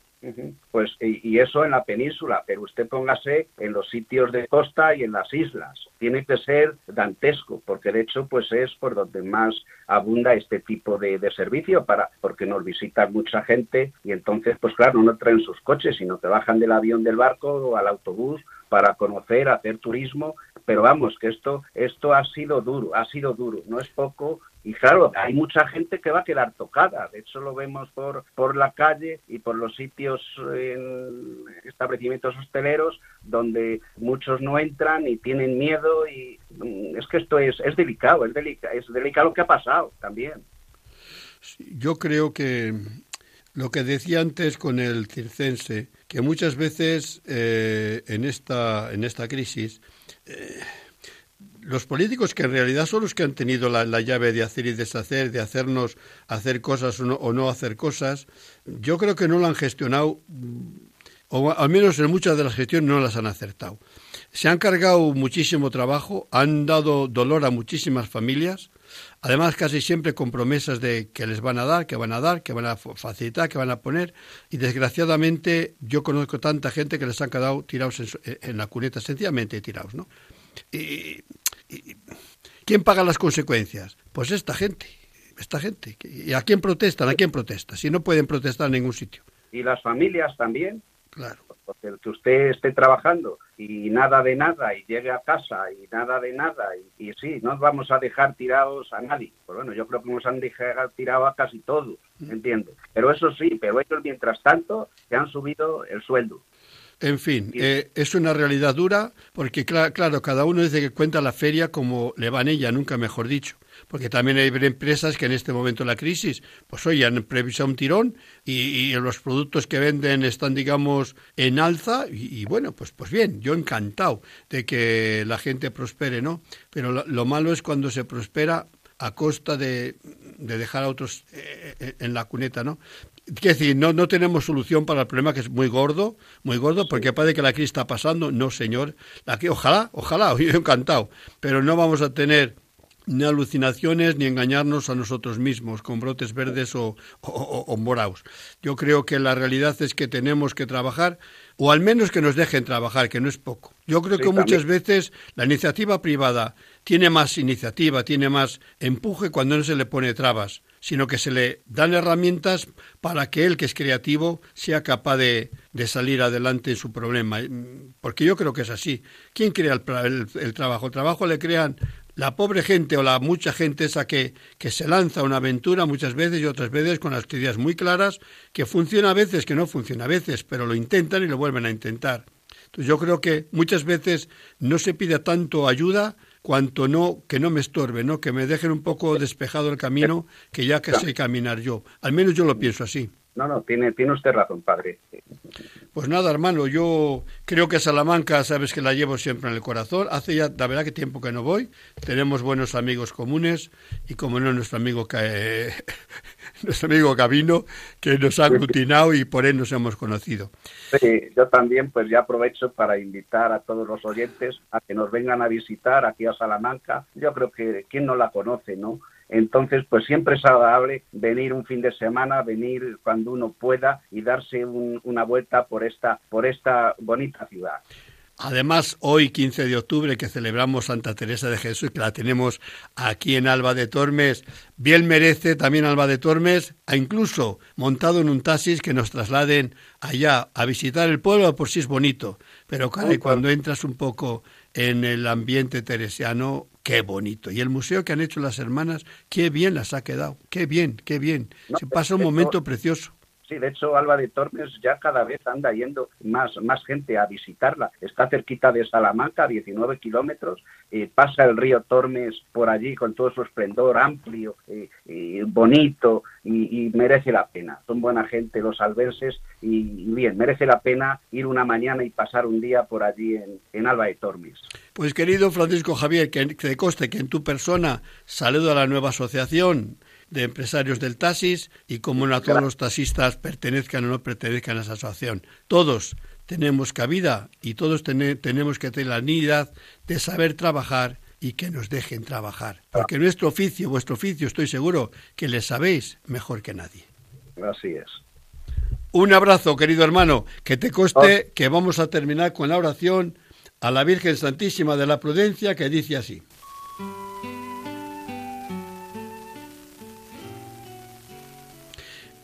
Pues y, y eso en la península, pero usted póngase en los sitios de costa y en las islas. Tiene que ser dantesco, porque de hecho pues es por donde más abunda este tipo de, de servicio para porque nos visita mucha gente y entonces pues claro no traen sus coches, sino que bajan del avión del barco o al autobús para conocer, hacer turismo, pero vamos que esto esto ha sido duro, ha sido duro, no es poco y claro, hay mucha gente que va a quedar tocada. De hecho, lo vemos por, por la calle y por los sitios en establecimientos hosteleros donde muchos no entran y tienen miedo. Y mm, es que esto es, es delicado, es, delica, es delicado lo que ha pasado también. Yo creo que lo que decía antes con el circense, que muchas veces eh, en, esta, en esta crisis, eh, los políticos que en realidad son los que han tenido la, la, llave de hacer y deshacer, de hacernos hacer cosas o no, hacer cosas, yo creo que no lo han gestionado, o al menos en muchas de las gestiones no las han acertado. Se han cargado muchísimo trabajo, han dado dolor a muchísimas familias, además casi siempre con promesas de que les van a dar, que van a dar, que van a facilitar, que van a poner, y desgraciadamente yo conozco tanta gente que les han quedado tirados en, en la cuneta, sencillamente tirados, ¿no? Y, y, ¿Quién paga las consecuencias? Pues esta gente, esta gente. ¿Y a quién protestan? ¿A quién protesta? Si no pueden protestar en ningún sitio. Y las familias también. Claro. Porque el que usted esté trabajando y nada de nada y llegue a casa y nada de nada y, y sí, no vamos a dejar tirados a nadie. Pues bueno, yo creo que nos han dejado tirado a casi todos, ¿entiende? Pero eso sí, pero ellos mientras tanto se han subido el sueldo. En fin, eh, es una realidad dura porque, claro, claro, cada uno dice que cuenta la feria como le va en ella, nunca mejor dicho. Porque también hay empresas que en este momento de la crisis, pues hoy han previsto un tirón y, y, los productos que venden están, digamos, en alza y, y, bueno, pues, pues bien, yo encantado de que la gente prospere, ¿no? Pero lo, lo malo es cuando se prospera a costa de, de dejar a otros eh, en la cuneta, ¿no? Quiero decir, no, no tenemos solución para el problema que es muy gordo, muy gordo, porque parece que la crisis está pasando. No, señor. La que, ojalá, ojalá, yo encantado. Pero no vamos a tener ni alucinaciones ni engañarnos a nosotros mismos con brotes verdes o, o, o, moraos. Yo creo que la realidad es que tenemos que trabajar, o al menos que nos dejen trabajar, que no es poco. Yo creo sí, que muchas también. veces la iniciativa privada tiene más iniciativa, tiene más empuje cuando no se le pone trabas, sino que se le dan herramientas para que él, que es creativo, sea capaz de, de salir adelante en su problema. Porque yo creo que es así. ¿Quién crea el, el, trabajo? El trabajo le crean la pobre gente o la mucha gente esa que, que se lanza a una aventura muchas veces y otras veces con las ideas muy claras, que funciona a veces, que no funciona a veces, pero lo intentan y lo vuelven a intentar. Yo creo que muchas veces no se pide tanto ayuda cuanto no que no me estorbe, ¿no? Que me dejen un poco despejado el camino, que ya que sé caminar yo. Al menos yo lo pienso así. No, no, tiene, tiene usted razón, padre. Pues nada, hermano, yo creo que Salamanca, sabes que la llevo siempre en el corazón. Hace ya, la verdad, que tiempo que no voy. Tenemos buenos amigos comunes y, como no, nuestro amigo, eh, nuestro amigo Gabino, que nos ha aglutinado y por él nos hemos conocido. Sí, yo también, pues ya aprovecho para invitar a todos los oyentes a que nos vengan a visitar aquí a Salamanca. Yo creo que quien no la conoce, ¿no? Entonces, pues siempre es agradable venir un fin de semana, venir cuando uno pueda y darse un, una vuelta por esta, por esta bonita ciudad. Además, hoy, 15 de octubre, que celebramos Santa Teresa de Jesús, que la tenemos aquí en Alba de Tormes, bien merece también Alba de Tormes, a incluso montado en un taxis que nos trasladen allá a visitar el pueblo, por si es bonito. Pero claro, cuando entras un poco en el ambiente teresiano, qué bonito. Y el museo que han hecho las hermanas, qué bien las ha quedado, qué bien, qué bien. No, Se pasa un momento precioso. De hecho, Alba de Tormes ya cada vez anda yendo más, más gente a visitarla. Está cerquita de Salamanca, 19 kilómetros, eh, pasa el río Tormes por allí con todo su esplendor amplio, eh, eh, bonito y, merece la pena. Son buena gente los albenses y, bien, merece la pena ir una mañana y pasar un día por allí en, en Alba de Tormes. Pues querido Francisco Javier, que te conste que en tu persona saludo a la nueva asociación de empresarios del taxis y como no a todos los taxistas pertenezcan o no pertenezcan a esa asociación. Todos tenemos cabida y todos ten tenemos que tener la dignidad de saber trabajar y que nos dejen trabajar. Porque nuestro oficio, vuestro oficio, estoy seguro que le sabéis mejor que nadie. Así es. Un abrazo, querido hermano, que te coste que vamos a terminar con la oración a la Virgen Santísima de la Prudencia que dice así.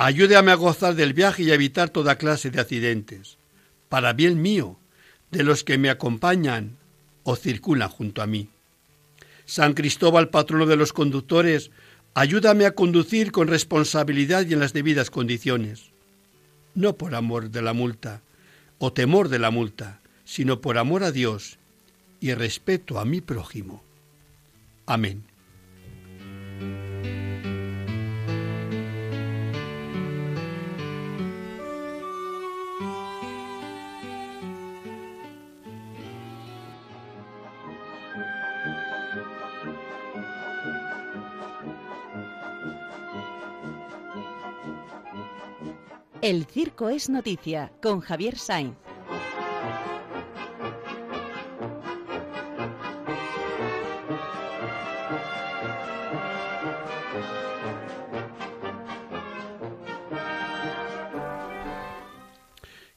Ayúdame a gozar del viaje y a evitar toda clase de accidentes, para bien mío, de los que me acompañan o circulan junto a mí. San Cristóbal, patrono de los conductores, ayúdame a conducir con responsabilidad y en las debidas condiciones, no por amor de la multa o temor de la multa, sino por amor a Dios y respeto a mi prójimo. Amén. El Circo es Noticia con Javier Sainz.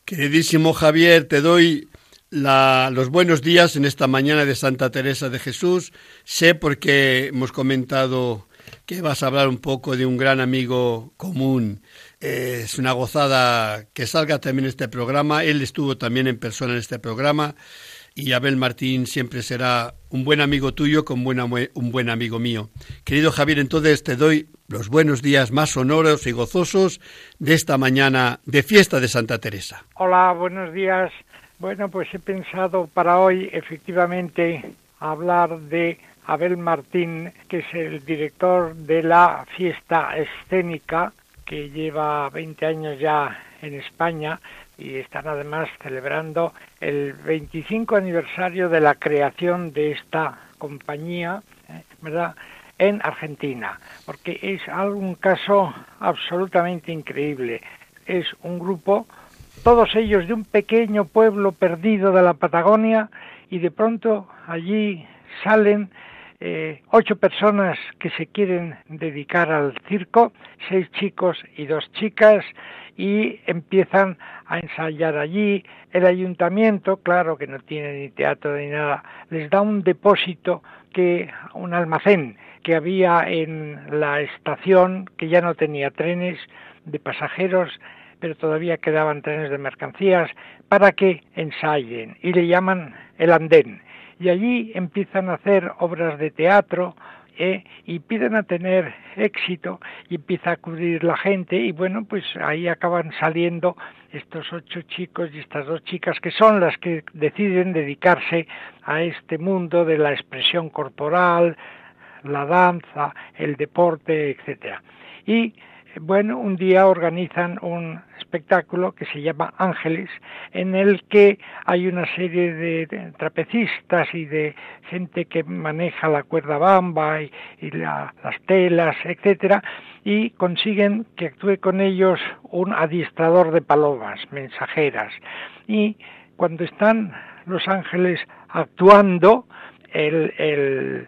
Queridísimo Javier, te doy los buenos días en esta mañana de Santa Teresa de Jesús. Sé porque hemos comentado que vas a hablar un poco de un gran amigo común es una gozada que salga también este programa. Él estuvo también en persona en este programa y Abel Martín siempre será un buen amigo tuyo como un buen amigo mío. Querido Javier, entonces te doy los buenos días más sonoros y gozosos de esta mañana de fiesta de Santa Teresa. Hola, buenos días. Bueno, pues he pensado para hoy efectivamente hablar de Abel Martín, que es el director de la fiesta escénica que lleva 20 años ya en España y están además celebrando el 25 aniversario de la creación de esta compañía, eh, ¿verdad? En Argentina, porque es algún caso absolutamente increíble. Es un grupo, todos ellos de un pequeño pueblo perdido de la Patagonia, y de pronto allí salen eh, ocho personas que se quieren dedicar al circo, seis chicos y dos chicas, y empiezan a ensayar allí. El ayuntamiento, claro que no tiene ni teatro ni nada, les da un depósito que, un almacén que había en la estación, que ya no tenía trenes de pasajeros, pero todavía quedaban trenes de mercancías, para que ensayen, y le llaman el andén y allí empiezan a hacer obras de teatro ¿eh? y piden a tener éxito y empieza a acudir la gente y bueno pues ahí acaban saliendo estos ocho chicos y estas dos chicas que son las que deciden dedicarse a este mundo de la expresión corporal la danza el deporte etcétera y bueno, un día organizan un espectáculo que se llama Ángeles, en el que hay una serie de, trapecistas y de gente que maneja la cuerda bamba y, las telas, etcétera, y consiguen que actúe con ellos un adiestrador de palomas mensajeras. Y cuando están los ángeles actuando, el el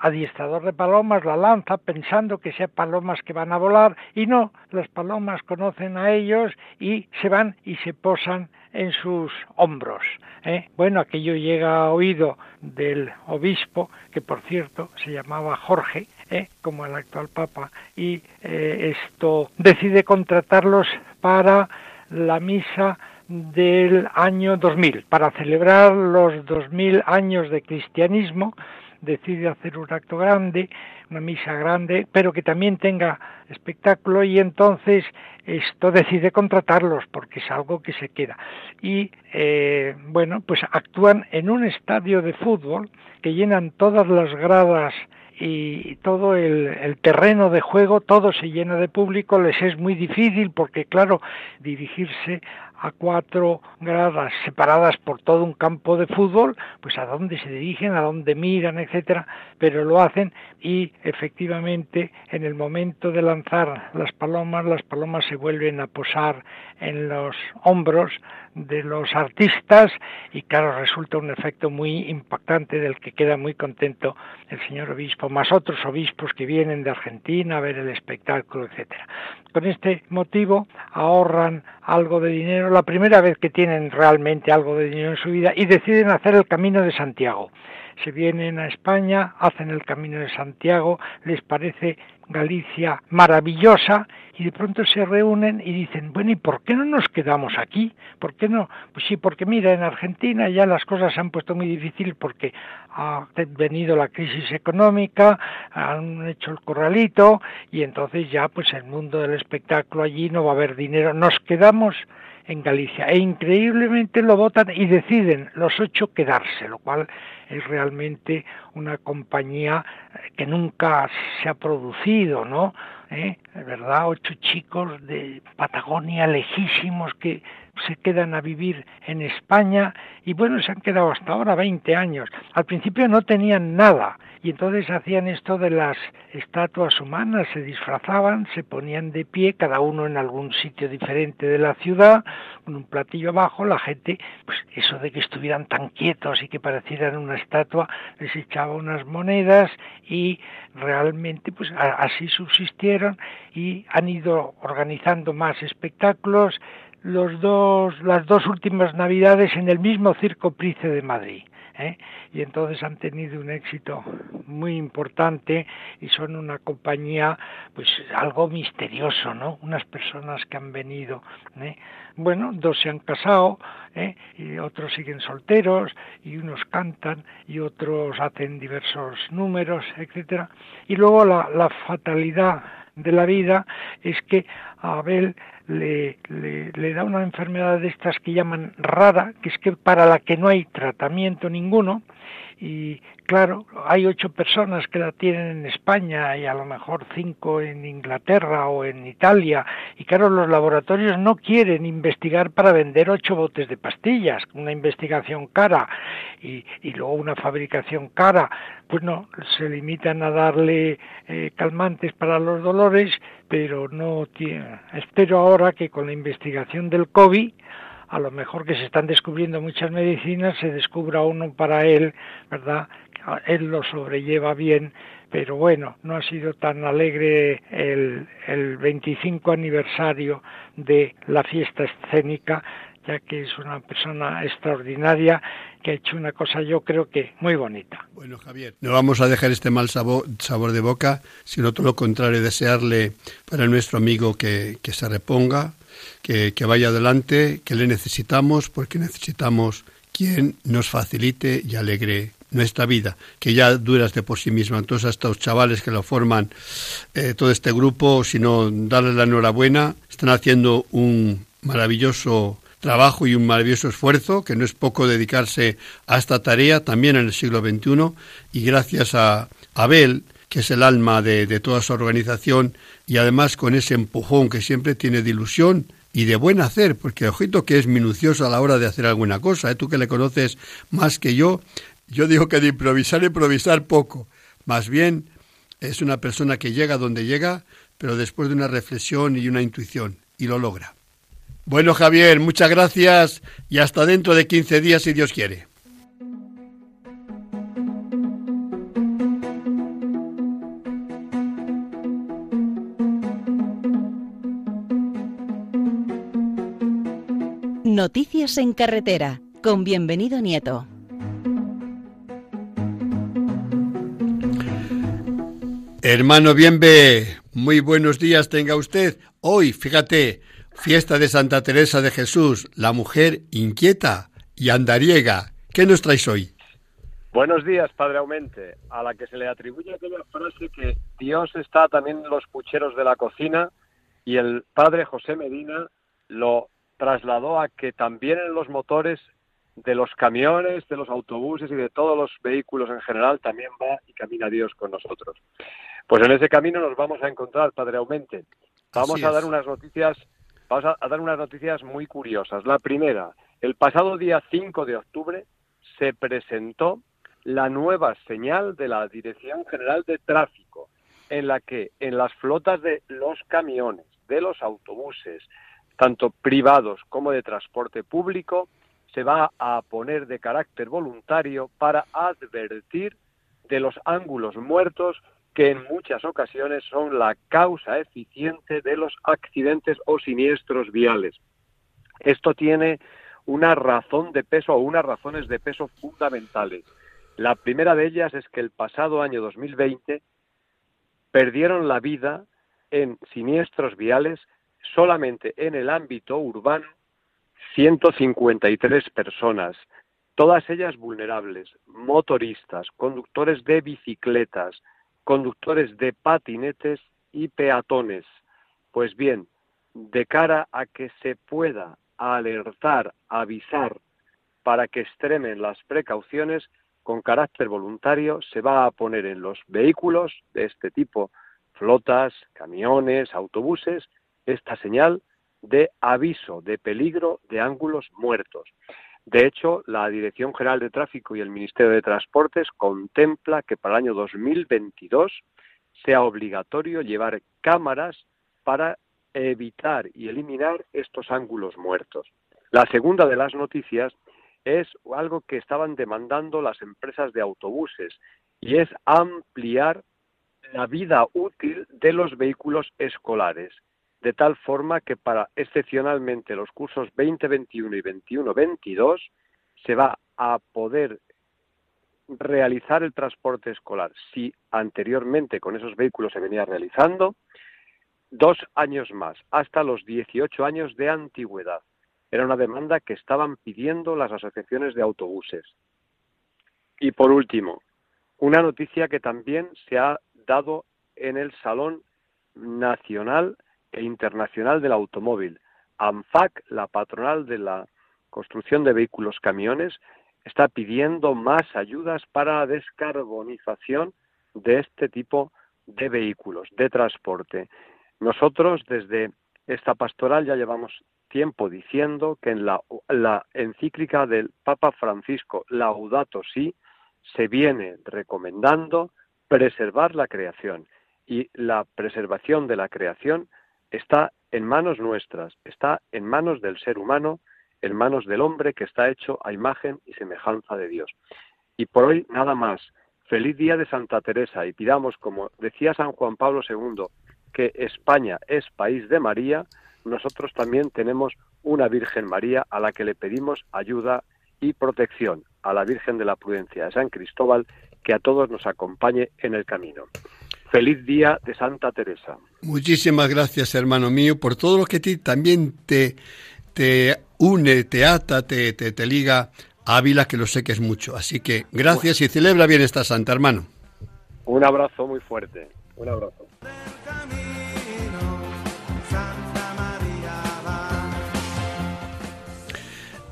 adiestrador de palomas la lanza pensando que sea palomas que van a volar y no, las palomas conocen a ellos y se van y se posan en sus hombros. ¿eh? Bueno, aquello llega a oído del obispo, que por cierto se llamaba Jorge, ¿eh? como el actual papa, y eh, esto decide contratarlos para la misa del año 2000, para celebrar los 2000 años de cristianismo, decide hacer un acto grande, una misa grande, pero que también tenga espectáculo y entonces esto decide contratarlos porque es algo que se queda. Y eh, bueno, pues actúan en un estadio de fútbol que llenan todas las gradas y todo el, el, terreno de juego, todo se llena de público, les es muy difícil porque, claro, dirigirse a cuatro gradas separadas por todo un campo de fútbol, pues a dónde se dirigen, a dónde miran, etcétera, pero lo hacen y efectivamente en el momento de lanzar las palomas, las palomas se vuelven a posar en los hombros de los artistas y claro, resulta un efecto muy impactante del que queda muy contento el señor obispo, más otros obispos que vienen de Argentina a ver el espectáculo, etcétera. Con este motivo ahorran algo de dinero, la primera vez que tienen realmente algo de dinero en su vida y deciden hacer el Camino de Santiago se vienen a España, hacen el Camino de Santiago, les parece Galicia maravillosa y de pronto se reúnen y dicen, bueno, ¿y por qué no nos quedamos aquí? ¿Por qué no? Pues sí, porque mira, en Argentina ya las cosas se han puesto muy difíciles porque ha venido la crisis económica, han hecho el corralito y entonces ya pues el mundo del espectáculo allí no va a haber dinero. Nos quedamos en Galicia e increíblemente lo votan y deciden los ocho quedarse, lo cual es realmente una compañía que nunca se ha producido, ¿no? ¿Eh? ¿Verdad? Ocho chicos de Patagonia lejísimos que se quedan a vivir en España y bueno, se han quedado hasta ahora 20 años. Al principio no tenían nada y entonces hacían esto de las estatuas humanas, se disfrazaban, se ponían de pie, cada uno en algún sitio diferente de la ciudad, con un platillo abajo, la gente, pues eso de que estuvieran tan quietos y que parecieran una estatua, les echaba unas monedas y realmente pues así subsistieron y han ido organizando más espectáculos los dos, las dos últimas navidades en el mismo Circo Price de Madrid. ¿Eh? y entonces han tenido un éxito muy importante y son una compañía pues algo misterioso no unas personas que han venido ¿eh? bueno dos se han casado ¿eh? y otros siguen solteros y unos cantan y otros hacen diversos números etcétera y luego la, la fatalidad de la vida es que Abel le, le, da una enfermedad de estas que llaman rara, que es que para la que no hay tratamiento ninguno, y claro, hay ocho personas que la tienen en España y a lo mejor cinco en Inglaterra o en Italia, y claro, los laboratorios no quieren investigar para vender ocho botes de pastillas, una investigación cara y, y luego una fabricación cara, pues no, se limitan a darle eh, calmantes para los dolores, pero no tiene. Espero ahora que con la investigación del COVID, a lo mejor que se están descubriendo muchas medicinas, se descubra uno para él, ¿verdad? Él lo sobrelleva bien, pero bueno, no ha sido tan alegre el, el 25 aniversario de la fiesta escénica, ya que es una persona extraordinaria que ha hecho una cosa yo creo que muy bonita. Bueno, Javier, no vamos a dejar este mal sabor, sabor de boca, sino todo lo contrario, desearle para nuestro amigo que, que se reponga, que, que vaya adelante, que le necesitamos, porque necesitamos quien nos facilite y alegre nuestra vida, que ya duras de por sí misma. Entonces a estos chavales que lo forman, eh, todo este grupo, sino darles la enhorabuena, están haciendo un maravilloso trabajo y un maravilloso esfuerzo, que no es poco dedicarse a esta tarea también en el siglo XXI, y gracias a Abel, que es el alma de, toda su organización, y además con ese empujón que siempre tiene de ilusión y de buen hacer, porque ojito que es minucioso a la hora de hacer alguna cosa, ¿eh? tú que le conoces más que yo, yo digo que de improvisar, improvisar poco, más bien es una persona que llega donde llega, pero después de una reflexión y una intuición, y lo logra. Bueno, Javier, muchas gracias y hasta dentro de 15 días si Dios quiere. Noticias en carretera con bienvenido Nieto. Hermano Bienve, muy buenos días tenga usted. Hoy, fíjate, Fiesta de Santa Teresa de Jesús, la mujer inquieta y andariega. ¿Qué nos traes hoy? Buenos días, Padre Aumente, a la que se le atribuye aquella frase que Dios está también en los pucheros de la cocina y el Padre José Medina lo trasladó a que también en los motores de los camiones, de los autobuses y de todos los vehículos en general también va y camina Dios con nosotros. Pues en ese camino nos vamos a encontrar, Padre Aumente. Vamos a dar unas noticias vamos a, dar unas noticias muy curiosas. La primera, el pasado día 5 de octubre se presentó la nueva señal de la Dirección General de Tráfico, en la que en las flotas de los camiones, de los autobuses, tanto privados como de transporte público, se va a poner de carácter voluntario para advertir de los ángulos muertos que en muchas ocasiones son la causa eficiente de los accidentes o siniestros viales. Esto tiene una razón de peso o unas razones de peso fundamentales. La primera de ellas es que el pasado año 2020 perdieron la vida en siniestros viales solamente en el ámbito urbano 153 personas, todas ellas vulnerables, motoristas, conductores de bicicletas, conductores de patinetes y peatones. Pues bien, de cara a que se pueda alertar, avisar, para que extremen las precauciones, con carácter voluntario se va a poner en los vehículos de este tipo, flotas, camiones, autobuses, esta señal de aviso de peligro de ángulos muertos. De hecho, la Dirección General de Tráfico y el Ministerio de Transportes contempla que para el año 2022 sea obligatorio llevar cámaras para evitar y eliminar estos ángulos muertos. La segunda de las noticias es algo que estaban demandando las empresas de autobuses y es ampliar la vida útil de los vehículos escolares de tal forma que para excepcionalmente los cursos 2021 y 21-22 se va a poder realizar el transporte escolar, si anteriormente con esos vehículos se venía realizando, dos años más, hasta los 18 años de antigüedad. Era una demanda que estaban pidiendo las asociaciones de autobuses. Y por último, una noticia que también se ha dado en el Salón Nacional e Internacional del Automóvil. ANFAC, la patronal de la construcción de vehículos camiones, está pidiendo más ayudas para la descarbonización de este tipo de vehículos, de transporte. Nosotros desde esta pastoral ya llevamos tiempo diciendo que en la, la encíclica del Papa Francisco Laudato Si se viene recomendando preservar la creación y la preservación de la creación está en manos nuestras, está en manos del ser humano, en manos del hombre que está hecho a imagen y semejanza de Dios. Y por hoy nada más. Feliz día de Santa Teresa y pidamos, como decía San Juan Pablo II, que España es país de María, nosotros también tenemos una Virgen María a la que le pedimos ayuda y protección, a la Virgen de la Prudencia de San Cristóbal, que a todos nos acompañe en el camino. Feliz día de Santa Teresa. Muchísimas gracias, hermano mío, por todo lo que ti también te, te une, te ata, te, te, te liga a Ávila, que lo sé que es mucho. Así que gracias y celebra bien esta santa, hermano. Un abrazo muy fuerte. Un abrazo.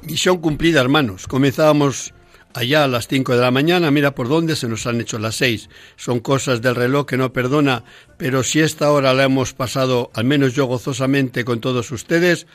Misión cumplida, hermanos. Comenzábamos allá a las 5 de la mañana, mira por dónde se nos han hecho las 6. Son cosas del reloj que no perdona, pero si esta hora la hemos pasado, al menos yo gozosamente con todos ustedes,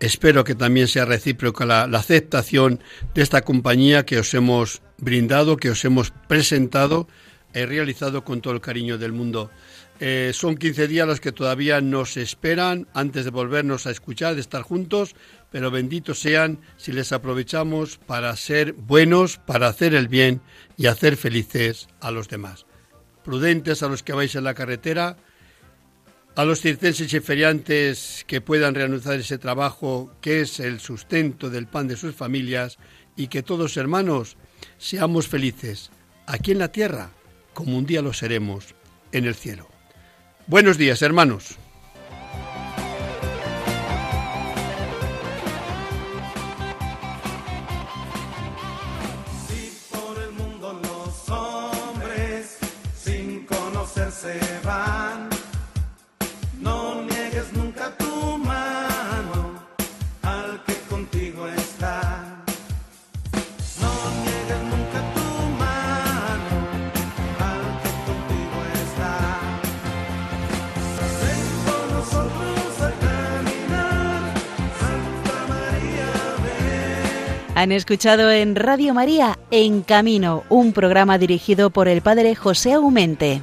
espero que también sea recíproca la, aceptación de esta compañía que os hemos brindado, que os hemos presentado he realizado con todo el cariño del mundo. Eh, son 15 días los que todavía nos esperan antes de volvernos a escuchar, de estar juntos, pero benditos sean si les aprovechamos para ser buenos, para hacer el bien y hacer felices a los demás. Prudentes a los que vais en la carretera, a los circenses y feriantes que puedan reanudar ese trabajo que es el sustento del pan de sus familias y que todos hermanos seamos felices aquí en la tierra como un día lo seremos en el cielo. Buenos días, hermanos. se van. No niegues nunca tu mano al que contigo está. No niegues nunca tu mano al que contigo está. Ven con nosotros a caminar, Santa María, ven. Han escuchado en Radio María En Camino, un programa dirigido por el padre José Aumente.